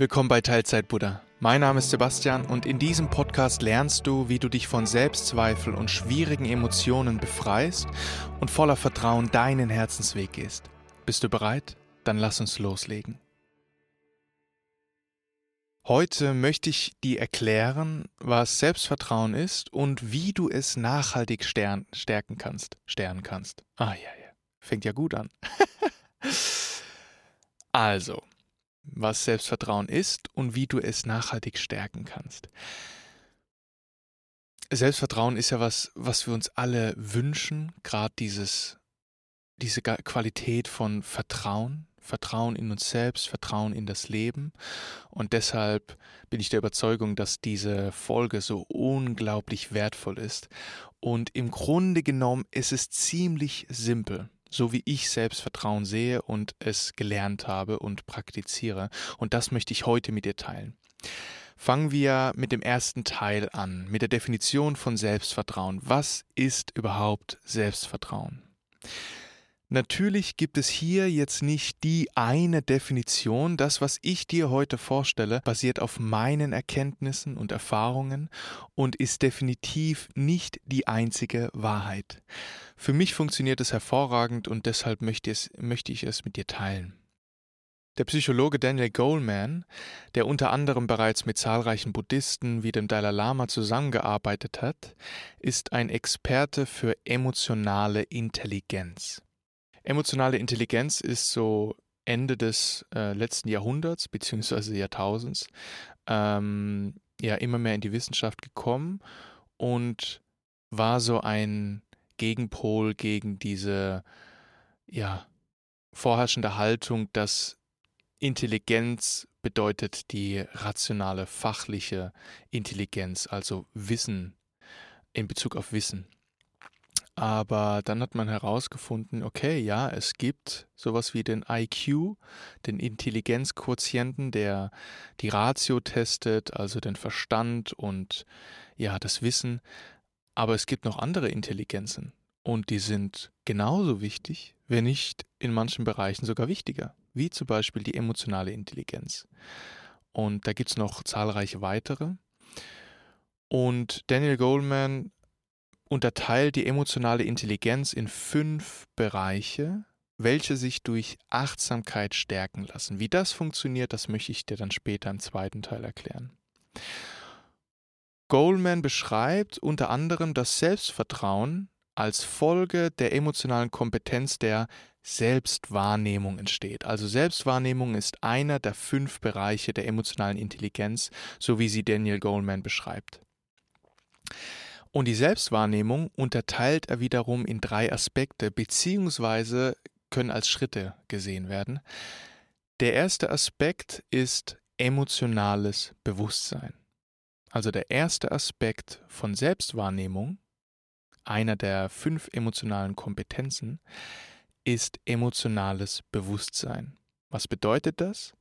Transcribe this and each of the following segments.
Willkommen bei Teilzeit Buddha. Mein Name ist Sebastian und in diesem Podcast lernst du, wie du dich von Selbstzweifel und schwierigen Emotionen befreist und voller Vertrauen deinen Herzensweg gehst. Bist du bereit? Dann lass uns loslegen. Heute möchte ich dir erklären, was Selbstvertrauen ist und wie du es nachhaltig stärken kannst. Stärken kannst. Ah ja, ja. Fängt ja gut an. also, was Selbstvertrauen ist und wie du es nachhaltig stärken kannst. Selbstvertrauen ist ja was, was wir uns alle wünschen, gerade dieses, diese Qualität von Vertrauen, Vertrauen in uns selbst, Vertrauen in das Leben. Und deshalb bin ich der Überzeugung, dass diese Folge so unglaublich wertvoll ist. Und im Grunde genommen ist es ziemlich simpel so wie ich Selbstvertrauen sehe und es gelernt habe und praktiziere. Und das möchte ich heute mit dir teilen. Fangen wir mit dem ersten Teil an, mit der Definition von Selbstvertrauen. Was ist überhaupt Selbstvertrauen? Natürlich gibt es hier jetzt nicht die eine Definition. Das, was ich dir heute vorstelle, basiert auf meinen Erkenntnissen und Erfahrungen und ist definitiv nicht die einzige Wahrheit. Für mich funktioniert es hervorragend und deshalb möchte, es, möchte ich es mit dir teilen. Der Psychologe Daniel Goleman, der unter anderem bereits mit zahlreichen Buddhisten wie dem Dalai Lama zusammengearbeitet hat, ist ein Experte für emotionale Intelligenz. Emotionale Intelligenz ist so Ende des äh, letzten Jahrhunderts bzw. Jahrtausends ähm, ja immer mehr in die Wissenschaft gekommen und war so ein Gegenpol gegen diese ja vorherrschende Haltung, dass Intelligenz bedeutet die rationale, fachliche Intelligenz, also Wissen in Bezug auf Wissen. Aber dann hat man herausgefunden, okay, ja, es gibt sowas wie den IQ, den Intelligenzquotienten, der die Ratio testet, also den Verstand und ja, das Wissen. Aber es gibt noch andere Intelligenzen und die sind genauso wichtig, wenn nicht in manchen Bereichen sogar wichtiger, wie zum Beispiel die emotionale Intelligenz. Und da gibt es noch zahlreiche weitere. Und Daniel Goldman unterteilt die emotionale Intelligenz in fünf Bereiche, welche sich durch Achtsamkeit stärken lassen. Wie das funktioniert, das möchte ich dir dann später im zweiten Teil erklären. Goldman beschreibt unter anderem das Selbstvertrauen als Folge der emotionalen Kompetenz der Selbstwahrnehmung entsteht. Also Selbstwahrnehmung ist einer der fünf Bereiche der emotionalen Intelligenz, so wie sie Daniel Goldman beschreibt. Und die Selbstwahrnehmung unterteilt er wiederum in drei Aspekte, beziehungsweise können als Schritte gesehen werden. Der erste Aspekt ist emotionales Bewusstsein. Also der erste Aspekt von Selbstwahrnehmung, einer der fünf emotionalen Kompetenzen, ist emotionales Bewusstsein. Was bedeutet das?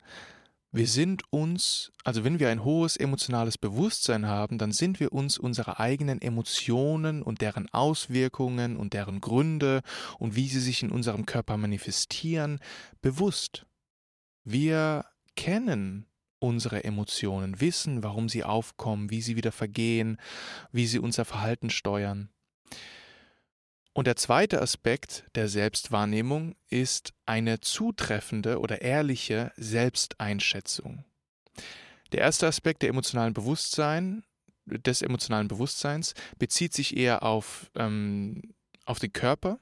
Wir sind uns, also wenn wir ein hohes emotionales Bewusstsein haben, dann sind wir uns unserer eigenen Emotionen und deren Auswirkungen und deren Gründe und wie sie sich in unserem Körper manifestieren, bewusst. Wir kennen unsere Emotionen, wissen, warum sie aufkommen, wie sie wieder vergehen, wie sie unser Verhalten steuern. Und der zweite Aspekt der Selbstwahrnehmung ist eine zutreffende oder ehrliche Selbsteinschätzung. Der erste Aspekt der emotionalen Bewusstsein, des emotionalen Bewusstseins bezieht sich eher auf, ähm, auf den Körper,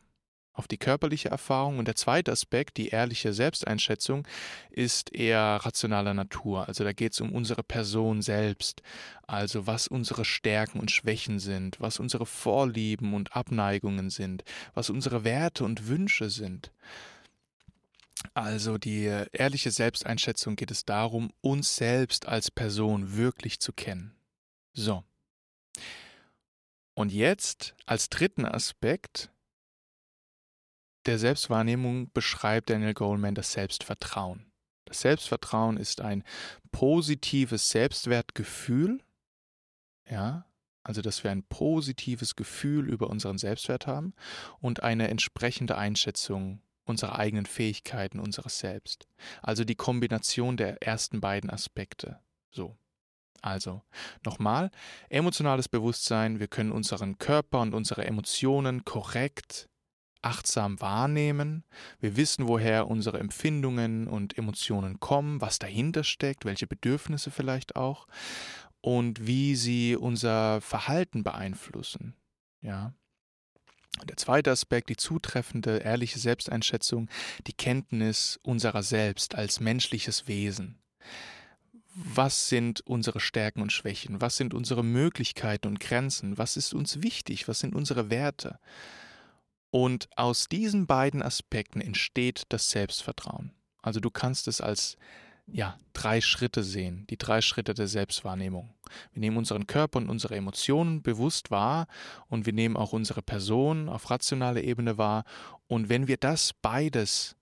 auf die körperliche Erfahrung. Und der zweite Aspekt, die ehrliche Selbsteinschätzung, ist eher rationaler Natur. Also da geht es um unsere Person selbst, also was unsere Stärken und Schwächen sind, was unsere Vorlieben und Abneigungen sind, was unsere Werte und Wünsche sind. Also die ehrliche Selbsteinschätzung geht es darum, uns selbst als Person wirklich zu kennen. So. Und jetzt als dritten Aspekt der Selbstwahrnehmung beschreibt Daniel Goleman das Selbstvertrauen. Das Selbstvertrauen ist ein positives Selbstwertgefühl, ja, also dass wir ein positives Gefühl über unseren Selbstwert haben und eine entsprechende Einschätzung unsere eigenen Fähigkeiten, unseres Selbst. Also die Kombination der ersten beiden Aspekte. So. Also, nochmal, emotionales Bewusstsein, wir können unseren Körper und unsere Emotionen korrekt, achtsam wahrnehmen. Wir wissen, woher unsere Empfindungen und Emotionen kommen, was dahinter steckt, welche Bedürfnisse vielleicht auch und wie sie unser Verhalten beeinflussen. Ja. Der zweite Aspekt, die zutreffende, ehrliche Selbsteinschätzung, die Kenntnis unserer selbst als menschliches Wesen. Was sind unsere Stärken und Schwächen? Was sind unsere Möglichkeiten und Grenzen? Was ist uns wichtig? Was sind unsere Werte? Und aus diesen beiden Aspekten entsteht das Selbstvertrauen. Also du kannst es als ja, drei Schritte sehen, die drei Schritte der Selbstwahrnehmung. Wir nehmen unseren Körper und unsere Emotionen bewusst wahr und wir nehmen auch unsere Person auf rationaler Ebene wahr. Und wenn wir das beides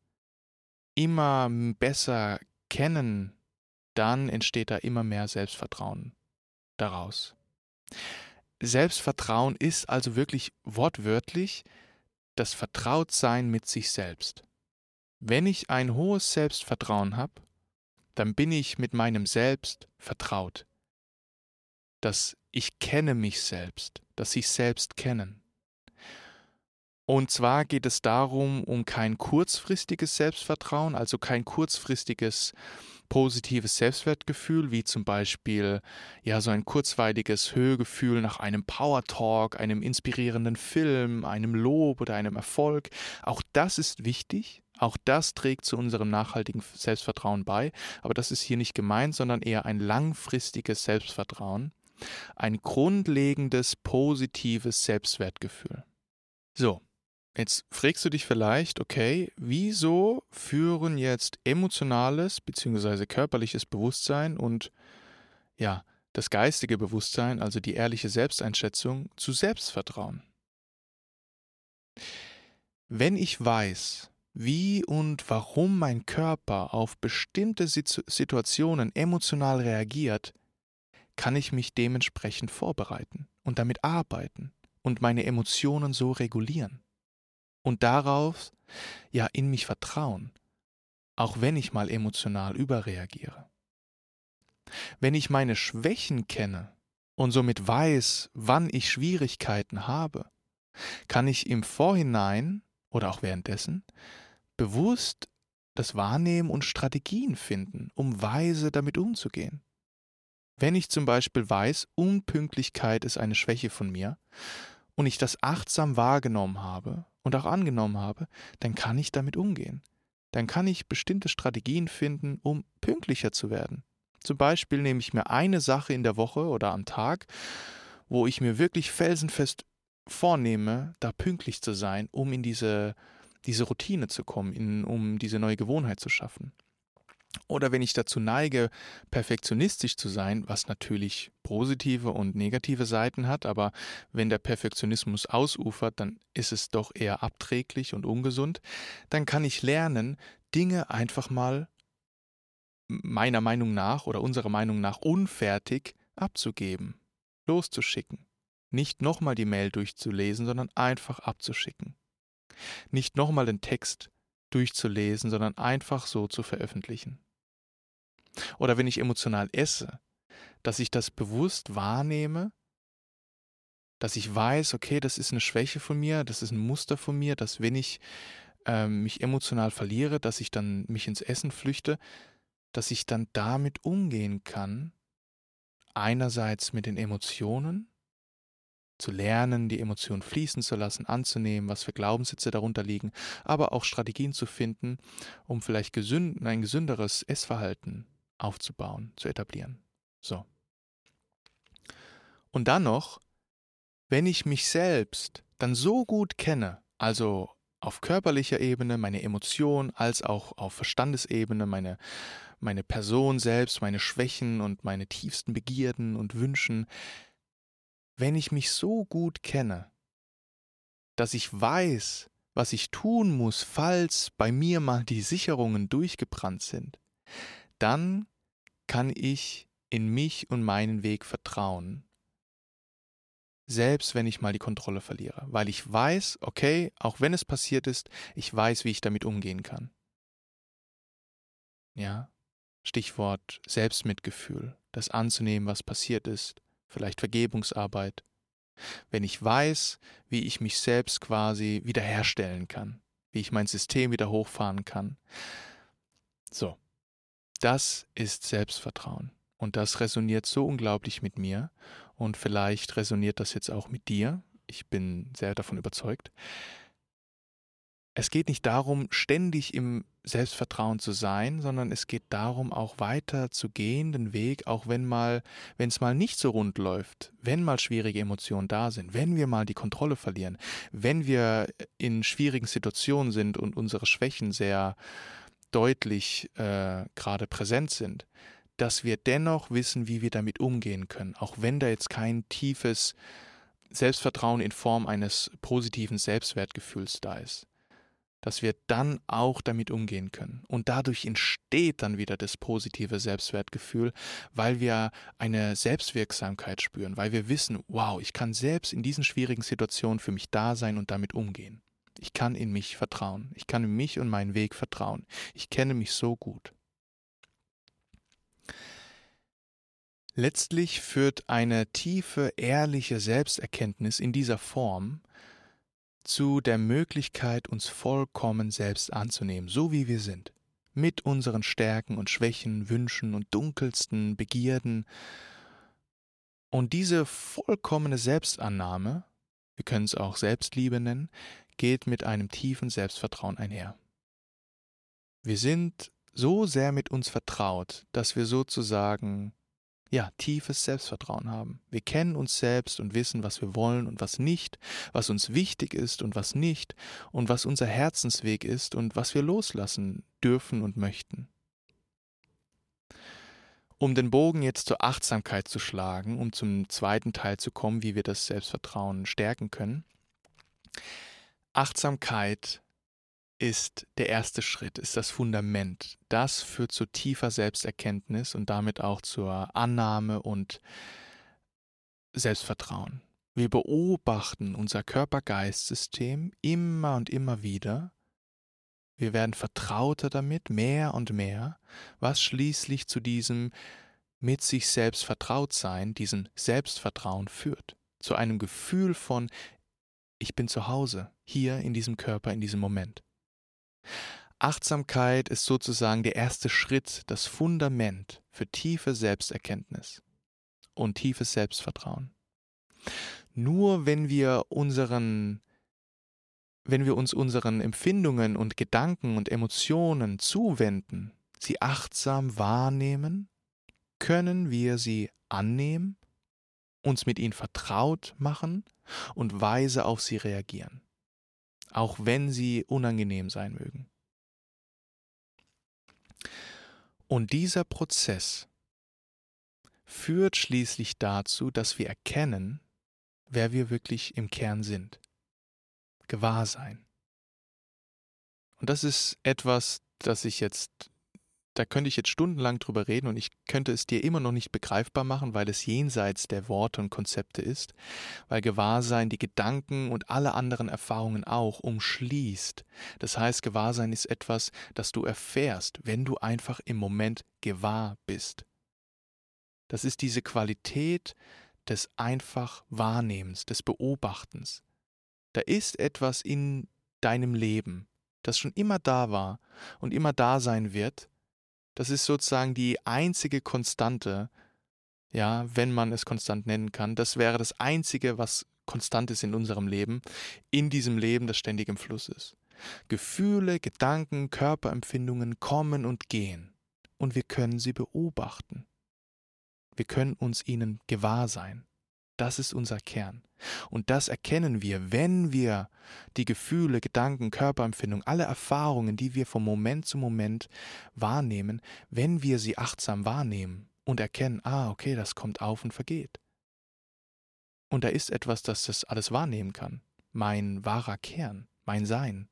immer besser kennen, dann entsteht da immer mehr Selbstvertrauen daraus. Selbstvertrauen ist also wirklich wortwörtlich das Vertrautsein mit sich selbst. Wenn ich ein hohes Selbstvertrauen habe, dann bin ich mit meinem Selbst vertraut. Dass ich kenne mich selbst, dass ich selbst kennen. Und zwar geht es darum, um kein kurzfristiges Selbstvertrauen, also kein kurzfristiges positives Selbstwertgefühl, wie zum Beispiel ja so ein kurzweiliges Höhegefühl nach einem Power Talk, einem inspirierenden Film, einem Lob oder einem Erfolg. Auch das ist wichtig, auch das trägt zu unserem nachhaltigen Selbstvertrauen bei, aber das ist hier nicht gemeint, sondern eher ein langfristiges Selbstvertrauen, ein grundlegendes positives Selbstwertgefühl. So, jetzt fragst du dich vielleicht, okay, wieso führen jetzt emotionales bzw. körperliches Bewusstsein und ja, das geistige Bewusstsein, also die ehrliche Selbsteinschätzung, zu Selbstvertrauen? Wenn ich weiß, wie und warum mein Körper auf bestimmte Situationen emotional reagiert, kann ich mich dementsprechend vorbereiten und damit arbeiten und meine Emotionen so regulieren. Und darauf, ja, in mich vertrauen, auch wenn ich mal emotional überreagiere. Wenn ich meine Schwächen kenne und somit weiß, wann ich Schwierigkeiten habe, kann ich im Vorhinein oder auch währenddessen bewusst das Wahrnehmen und Strategien finden, um weise damit umzugehen. Wenn ich zum Beispiel weiß, Unpünktlichkeit ist eine Schwäche von mir und ich das achtsam wahrgenommen habe und auch angenommen habe, dann kann ich damit umgehen. Dann kann ich bestimmte Strategien finden, um pünktlicher zu werden. Zum Beispiel nehme ich mir eine Sache in der Woche oder am Tag, wo ich mir wirklich felsenfest vornehme, da pünktlich zu sein, um in diese diese Routine zu kommen, in, um diese neue Gewohnheit zu schaffen. Oder wenn ich dazu neige, perfektionistisch zu sein, was natürlich positive und negative Seiten hat, aber wenn der Perfektionismus ausufert, dann ist es doch eher abträglich und ungesund, dann kann ich lernen, Dinge einfach mal meiner Meinung nach oder unserer Meinung nach unfertig abzugeben, loszuschicken. Nicht nochmal die Mail durchzulesen, sondern einfach abzuschicken nicht nochmal den Text durchzulesen, sondern einfach so zu veröffentlichen. Oder wenn ich emotional esse, dass ich das bewusst wahrnehme, dass ich weiß, okay, das ist eine Schwäche von mir, das ist ein Muster von mir, dass wenn ich äh, mich emotional verliere, dass ich dann mich ins Essen flüchte, dass ich dann damit umgehen kann, einerseits mit den Emotionen zu lernen, die Emotionen fließen zu lassen, anzunehmen, was für Glaubenssitze darunter liegen, aber auch Strategien zu finden, um vielleicht gesünd, ein gesünderes Essverhalten aufzubauen, zu etablieren. So. Und dann noch, wenn ich mich selbst dann so gut kenne, also auf körperlicher Ebene, meine Emotionen, als auch auf Verstandesebene, meine, meine Person selbst, meine Schwächen und meine tiefsten Begierden und Wünschen, wenn ich mich so gut kenne, dass ich weiß, was ich tun muss, falls bei mir mal die Sicherungen durchgebrannt sind, dann kann ich in mich und meinen Weg vertrauen. Selbst wenn ich mal die Kontrolle verliere, weil ich weiß, okay, auch wenn es passiert ist, ich weiß, wie ich damit umgehen kann. Ja, Stichwort Selbstmitgefühl, das anzunehmen, was passiert ist, vielleicht Vergebungsarbeit. Wenn ich weiß, wie ich mich selbst quasi wiederherstellen kann, wie ich mein System wieder hochfahren kann. So, das ist Selbstvertrauen. Und das resoniert so unglaublich mit mir. Und vielleicht resoniert das jetzt auch mit dir. Ich bin sehr davon überzeugt. Es geht nicht darum, ständig im Selbstvertrauen zu sein, sondern es geht darum, auch weiter zu gehen, den Weg, auch wenn mal, wenn es mal nicht so rund läuft, wenn mal schwierige Emotionen da sind, wenn wir mal die Kontrolle verlieren, wenn wir in schwierigen Situationen sind und unsere Schwächen sehr deutlich äh, gerade präsent sind, dass wir dennoch wissen, wie wir damit umgehen können, auch wenn da jetzt kein tiefes Selbstvertrauen in Form eines positiven Selbstwertgefühls da ist dass wir dann auch damit umgehen können. Und dadurch entsteht dann wieder das positive Selbstwertgefühl, weil wir eine Selbstwirksamkeit spüren, weil wir wissen, wow, ich kann selbst in diesen schwierigen Situationen für mich da sein und damit umgehen. Ich kann in mich vertrauen. Ich kann in mich und meinen Weg vertrauen. Ich kenne mich so gut. Letztlich führt eine tiefe, ehrliche Selbsterkenntnis in dieser Form zu der Möglichkeit, uns vollkommen selbst anzunehmen, so wie wir sind, mit unseren Stärken und Schwächen, Wünschen und dunkelsten Begierden. Und diese vollkommene Selbstannahme, wir können es auch Selbstliebe nennen, geht mit einem tiefen Selbstvertrauen einher. Wir sind so sehr mit uns vertraut, dass wir sozusagen ja, tiefes Selbstvertrauen haben. Wir kennen uns selbst und wissen, was wir wollen und was nicht, was uns wichtig ist und was nicht, und was unser Herzensweg ist und was wir loslassen dürfen und möchten. Um den Bogen jetzt zur Achtsamkeit zu schlagen, um zum zweiten Teil zu kommen, wie wir das Selbstvertrauen stärken können. Achtsamkeit ist der erste Schritt, ist das Fundament. Das führt zu tiefer Selbsterkenntnis und damit auch zur Annahme und Selbstvertrauen. Wir beobachten unser Körper-Geist-System immer und immer wieder. Wir werden vertrauter damit, mehr und mehr, was schließlich zu diesem mit sich selbst vertraut sein, diesem Selbstvertrauen führt. Zu einem Gefühl von, ich bin zu Hause, hier in diesem Körper, in diesem Moment. Achtsamkeit ist sozusagen der erste Schritt, das Fundament für tiefe Selbsterkenntnis und tiefes Selbstvertrauen. Nur wenn wir unseren wenn wir uns unseren Empfindungen und Gedanken und Emotionen zuwenden, sie achtsam wahrnehmen, können wir sie annehmen, uns mit ihnen vertraut machen und weise auf sie reagieren auch wenn sie unangenehm sein mögen. Und dieser Prozess führt schließlich dazu, dass wir erkennen, wer wir wirklich im Kern sind. Gewahrsein. Und das ist etwas, das ich jetzt da könnte ich jetzt stundenlang drüber reden und ich könnte es dir immer noch nicht begreifbar machen, weil es jenseits der Worte und Konzepte ist, weil Gewahrsein die Gedanken und alle anderen Erfahrungen auch umschließt. Das heißt, Gewahrsein ist etwas, das du erfährst, wenn du einfach im Moment gewahr bist. Das ist diese Qualität des einfach Wahrnehmens, des Beobachtens. Da ist etwas in deinem Leben, das schon immer da war und immer da sein wird, das ist sozusagen die einzige Konstante, ja, wenn man es konstant nennen kann. Das wäre das Einzige, was konstant ist in unserem Leben, in diesem Leben, das ständig im Fluss ist. Gefühle, Gedanken, Körperempfindungen kommen und gehen, und wir können sie beobachten. Wir können uns ihnen gewahr sein. Das ist unser Kern. Und das erkennen wir, wenn wir die Gefühle, Gedanken, Körperempfindung, alle Erfahrungen, die wir von Moment zu Moment wahrnehmen, wenn wir sie achtsam wahrnehmen und erkennen, ah, okay, das kommt auf und vergeht. Und da ist etwas, das das alles wahrnehmen kann. Mein wahrer Kern, mein Sein.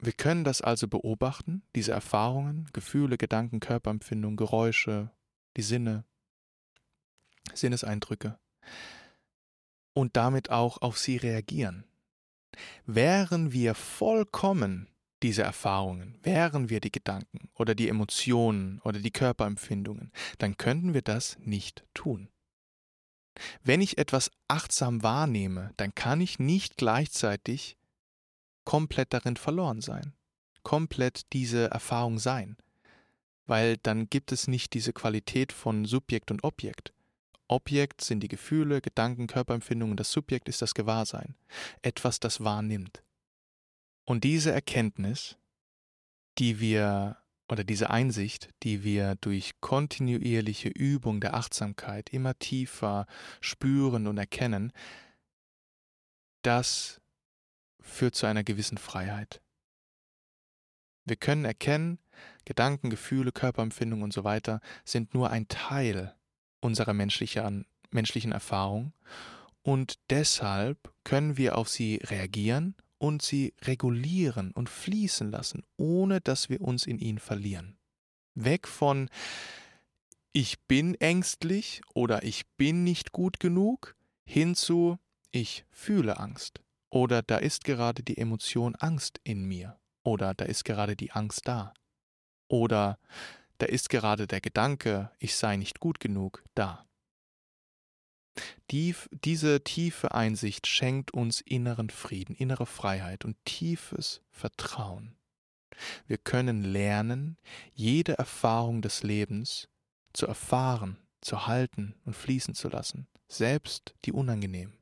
Wir können das also beobachten, diese Erfahrungen, Gefühle, Gedanken, Körperempfindung, Geräusche, die Sinne. Sinneseindrücke und damit auch auf sie reagieren. Wären wir vollkommen diese Erfahrungen, wären wir die Gedanken oder die Emotionen oder die Körperempfindungen, dann könnten wir das nicht tun. Wenn ich etwas achtsam wahrnehme, dann kann ich nicht gleichzeitig komplett darin verloren sein, komplett diese Erfahrung sein, weil dann gibt es nicht diese Qualität von Subjekt und Objekt. Objekt sind die Gefühle, Gedanken, Körperempfindungen, das Subjekt ist das Gewahrsein, etwas, das wahrnimmt. Und diese Erkenntnis, die wir oder diese Einsicht, die wir durch kontinuierliche Übung der Achtsamkeit immer tiefer spüren und erkennen, das führt zu einer gewissen Freiheit. Wir können erkennen, Gedanken, Gefühle, Körperempfindungen und so weiter sind nur ein Teil unserer menschlichen, menschlichen Erfahrung und deshalb können wir auf sie reagieren und sie regulieren und fließen lassen, ohne dass wir uns in ihnen verlieren. Weg von ich bin ängstlich oder ich bin nicht gut genug hin zu ich fühle Angst oder da ist gerade die Emotion Angst in mir oder da ist gerade die Angst da oder da ist gerade der Gedanke, ich sei nicht gut genug, da. Die, diese tiefe Einsicht schenkt uns inneren Frieden, innere Freiheit und tiefes Vertrauen. Wir können lernen, jede Erfahrung des Lebens zu erfahren, zu halten und fließen zu lassen, selbst die unangenehmen.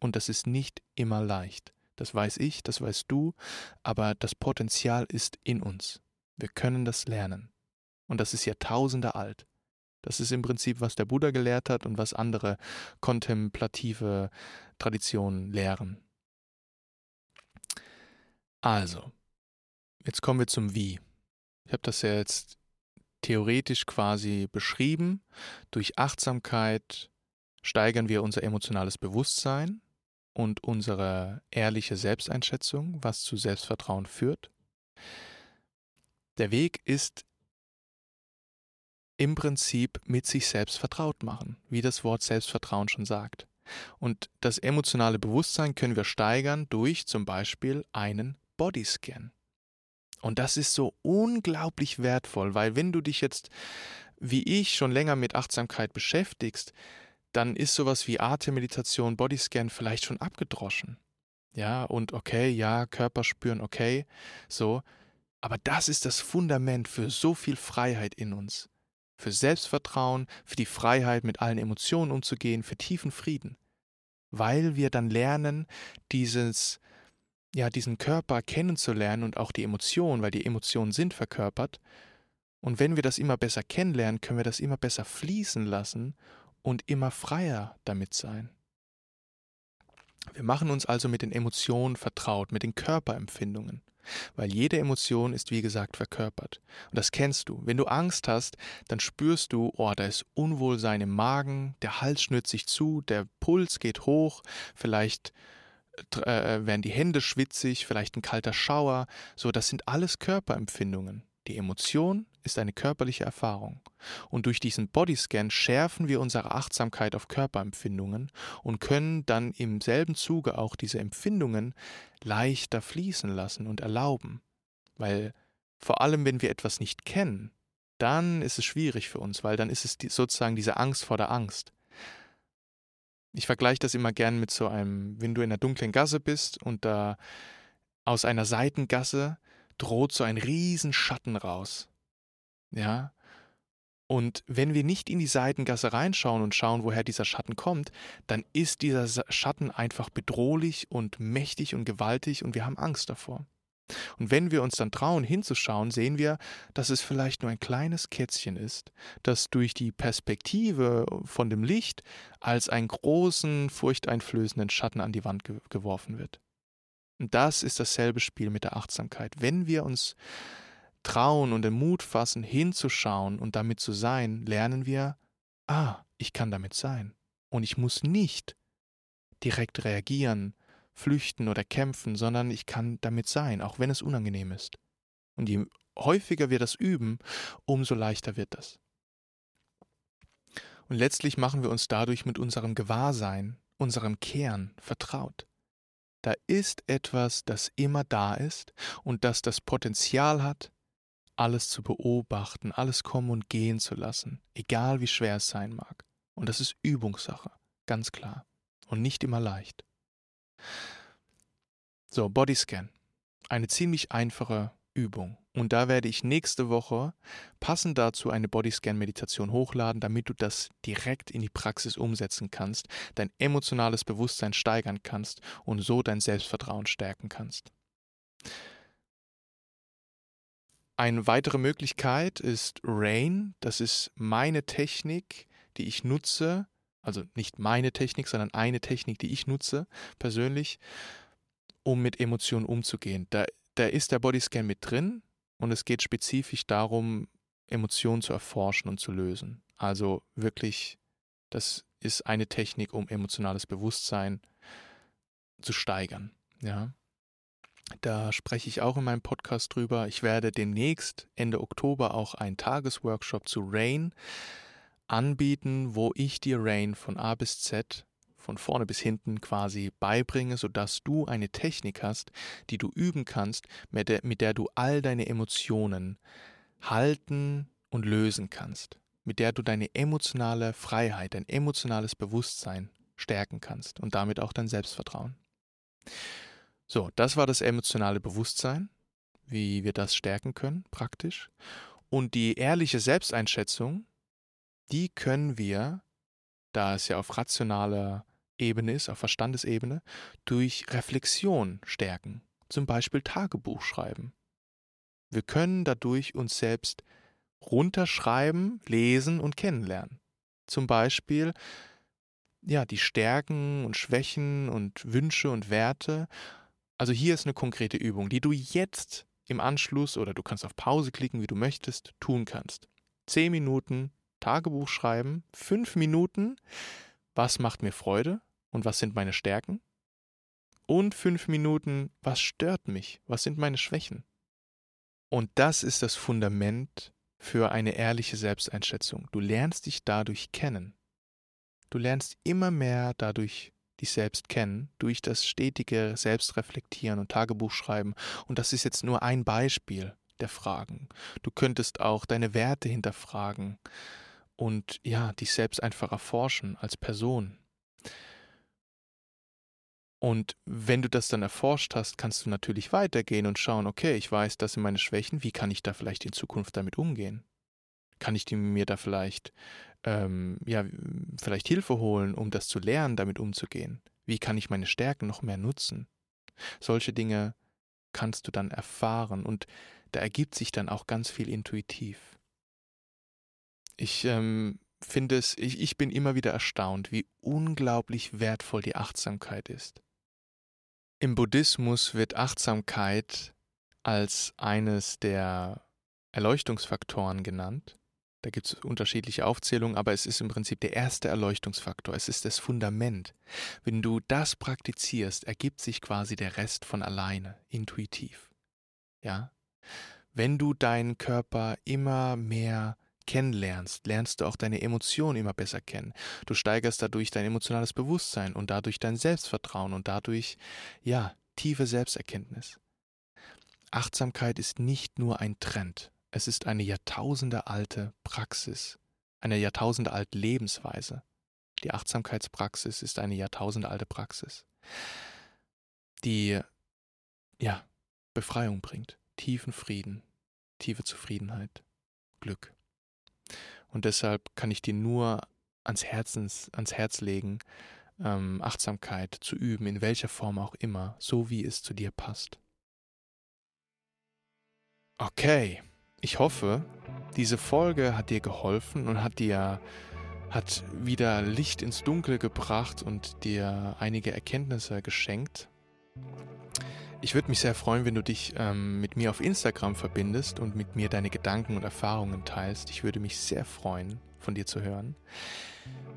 Und das ist nicht immer leicht. Das weiß ich, das weißt du, aber das Potenzial ist in uns. Wir können das lernen. Und das ist Jahrtausende alt. Das ist im Prinzip, was der Buddha gelehrt hat und was andere kontemplative Traditionen lehren. Also, jetzt kommen wir zum Wie. Ich habe das ja jetzt theoretisch quasi beschrieben. Durch Achtsamkeit steigern wir unser emotionales Bewusstsein und unsere ehrliche Selbsteinschätzung, was zu Selbstvertrauen führt. Der Weg ist im Prinzip mit sich selbst vertraut machen, wie das Wort Selbstvertrauen schon sagt. Und das emotionale Bewusstsein können wir steigern durch zum Beispiel einen Bodyscan. Und das ist so unglaublich wertvoll, weil wenn du dich jetzt, wie ich, schon länger mit Achtsamkeit beschäftigst, dann ist sowas wie Atemmeditation, Bodyscan vielleicht schon abgedroschen. Ja, und okay, ja, Körper spüren, okay, so. Aber das ist das Fundament für so viel Freiheit in uns für Selbstvertrauen, für die Freiheit, mit allen Emotionen umzugehen, für tiefen Frieden. Weil wir dann lernen, dieses, ja, diesen Körper kennenzulernen und auch die Emotionen, weil die Emotionen sind verkörpert. Und wenn wir das immer besser kennenlernen, können wir das immer besser fließen lassen und immer freier damit sein. Wir machen uns also mit den Emotionen vertraut, mit den Körperempfindungen. Weil jede Emotion ist wie gesagt verkörpert. Und das kennst du. Wenn du Angst hast, dann spürst du, oh, da ist Unwohlsein im Magen, der Hals schnürt sich zu, der Puls geht hoch, vielleicht äh, werden die Hände schwitzig, vielleicht ein kalter Schauer. So, das sind alles Körperempfindungen. Die Emotion ist eine körperliche Erfahrung. Und durch diesen Bodyscan schärfen wir unsere Achtsamkeit auf Körperempfindungen und können dann im selben Zuge auch diese Empfindungen leichter fließen lassen und erlauben. Weil vor allem, wenn wir etwas nicht kennen, dann ist es schwierig für uns, weil dann ist es sozusagen diese Angst vor der Angst. Ich vergleiche das immer gern mit so einem, wenn du in einer dunklen Gasse bist und da aus einer Seitengasse droht so ein Riesenschatten raus. Ja? Und wenn wir nicht in die Seitengasse reinschauen und schauen, woher dieser Schatten kommt, dann ist dieser Schatten einfach bedrohlich und mächtig und gewaltig und wir haben Angst davor. Und wenn wir uns dann trauen hinzuschauen, sehen wir, dass es vielleicht nur ein kleines Kätzchen ist, das durch die Perspektive von dem Licht als einen großen, furchteinflößenden Schatten an die Wand ge geworfen wird. Und das ist dasselbe Spiel mit der Achtsamkeit. Wenn wir uns trauen und den Mut fassen, hinzuschauen und damit zu sein, lernen wir, ah, ich kann damit sein. Und ich muss nicht direkt reagieren, flüchten oder kämpfen, sondern ich kann damit sein, auch wenn es unangenehm ist. Und je häufiger wir das üben, umso leichter wird das. Und letztlich machen wir uns dadurch mit unserem Gewahrsein, unserem Kern vertraut. Da ist etwas, das immer da ist und das das Potenzial hat, alles zu beobachten, alles kommen und gehen zu lassen, egal wie schwer es sein mag. Und das ist Übungssache, ganz klar. Und nicht immer leicht. So, Bodyscan. Eine ziemlich einfache Übung. Und da werde ich nächste Woche passend dazu eine Bodyscan-Meditation hochladen, damit du das direkt in die Praxis umsetzen kannst, dein emotionales Bewusstsein steigern kannst und so dein Selbstvertrauen stärken kannst. Eine weitere Möglichkeit ist Rain. Das ist meine Technik, die ich nutze. Also nicht meine Technik, sondern eine Technik, die ich nutze persönlich, um mit Emotionen umzugehen. Da, da ist der Bodyscan mit drin und es geht spezifisch darum, Emotionen zu erforschen und zu lösen. Also wirklich, das ist eine Technik, um emotionales Bewusstsein zu steigern. Ja. Da spreche ich auch in meinem Podcast drüber. Ich werde demnächst Ende Oktober auch einen Tagesworkshop zu Rain anbieten, wo ich dir Rain von A bis Z, von vorne bis hinten quasi beibringe, sodass du eine Technik hast, die du üben kannst, mit der, mit der du all deine Emotionen halten und lösen kannst, mit der du deine emotionale Freiheit, dein emotionales Bewusstsein stärken kannst und damit auch dein Selbstvertrauen. So, das war das emotionale Bewusstsein, wie wir das stärken können, praktisch. Und die ehrliche Selbsteinschätzung, die können wir, da es ja auf rationaler Ebene ist, auf Verstandesebene, durch Reflexion stärken. Zum Beispiel Tagebuch schreiben. Wir können dadurch uns selbst runterschreiben, lesen und kennenlernen. Zum Beispiel ja, die Stärken und Schwächen und Wünsche und Werte also hier ist eine konkrete Übung, die du jetzt im Anschluss oder du kannst auf Pause klicken, wie du möchtest, tun kannst. Zehn Minuten Tagebuch schreiben, fünf Minuten, was macht mir Freude und was sind meine Stärken? Und fünf Minuten, was stört mich, was sind meine Schwächen? Und das ist das Fundament für eine ehrliche Selbsteinschätzung. Du lernst dich dadurch kennen. Du lernst immer mehr dadurch dich selbst kennen, durch das stetige Selbstreflektieren und Tagebuchschreiben. Und das ist jetzt nur ein Beispiel der Fragen. Du könntest auch deine Werte hinterfragen und ja, dich selbst einfach erforschen als Person. Und wenn du das dann erforscht hast, kannst du natürlich weitergehen und schauen, okay, ich weiß, das sind meine Schwächen, wie kann ich da vielleicht in Zukunft damit umgehen? Kann ich mir da vielleicht ähm, ja, vielleicht Hilfe holen, um das zu lernen, damit umzugehen? Wie kann ich meine Stärken noch mehr nutzen? Solche Dinge kannst du dann erfahren und da ergibt sich dann auch ganz viel intuitiv. Ich ähm, finde es, ich, ich bin immer wieder erstaunt, wie unglaublich wertvoll die Achtsamkeit ist. Im Buddhismus wird Achtsamkeit als eines der Erleuchtungsfaktoren genannt. Da gibt es unterschiedliche Aufzählungen, aber es ist im Prinzip der erste Erleuchtungsfaktor. Es ist das Fundament. Wenn du das praktizierst, ergibt sich quasi der Rest von alleine, intuitiv. Ja? Wenn du deinen Körper immer mehr kennenlernst, lernst du auch deine Emotionen immer besser kennen. Du steigerst dadurch dein emotionales Bewusstsein und dadurch dein Selbstvertrauen und dadurch, ja, tiefe Selbsterkenntnis. Achtsamkeit ist nicht nur ein Trend, es ist eine jahrtausendealte Praxis, eine jahrtausendealte Lebensweise. Die Achtsamkeitspraxis ist eine jahrtausendealte Praxis, die ja Befreiung bringt, tiefen Frieden, tiefe Zufriedenheit, Glück. Und deshalb kann ich dir nur ans, Herzens, ans Herz legen, ähm, Achtsamkeit zu üben, in welcher Form auch immer, so wie es zu dir passt. Okay, ich hoffe, diese Folge hat dir geholfen und hat dir hat wieder Licht ins Dunkel gebracht und dir einige Erkenntnisse geschenkt. Ich würde mich sehr freuen, wenn du dich ähm, mit mir auf Instagram verbindest und mit mir deine Gedanken und Erfahrungen teilst. Ich würde mich sehr freuen, von dir zu hören.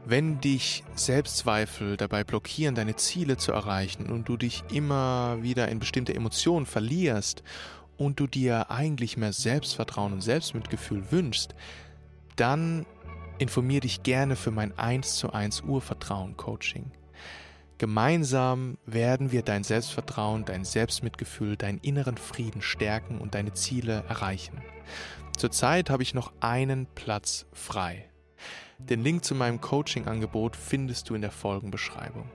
Wenn dich Selbstzweifel dabei blockieren, deine Ziele zu erreichen und du dich immer wieder in bestimmte Emotionen verlierst und du dir eigentlich mehr Selbstvertrauen und Selbstmitgefühl wünschst, dann Informier dich gerne für mein 1 zu 1 Urvertrauen Coaching. Gemeinsam werden wir dein Selbstvertrauen, dein Selbstmitgefühl, deinen inneren Frieden stärken und deine Ziele erreichen. Zurzeit habe ich noch einen Platz frei. Den Link zu meinem Coaching-Angebot findest du in der Folgenbeschreibung.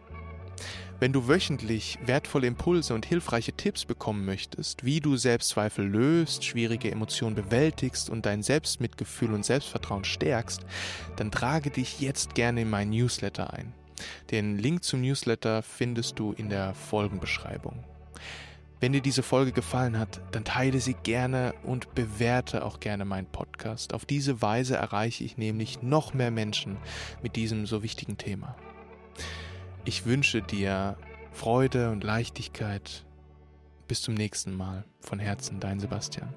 Wenn du wöchentlich wertvolle Impulse und hilfreiche Tipps bekommen möchtest, wie du Selbstzweifel löst, schwierige Emotionen bewältigst und dein Selbstmitgefühl und Selbstvertrauen stärkst, dann trage dich jetzt gerne in meinen Newsletter ein. Den Link zum Newsletter findest du in der Folgenbeschreibung. Wenn dir diese Folge gefallen hat, dann teile sie gerne und bewerte auch gerne meinen Podcast. Auf diese Weise erreiche ich nämlich noch mehr Menschen mit diesem so wichtigen Thema. Ich wünsche dir Freude und Leichtigkeit. Bis zum nächsten Mal. Von Herzen, dein Sebastian.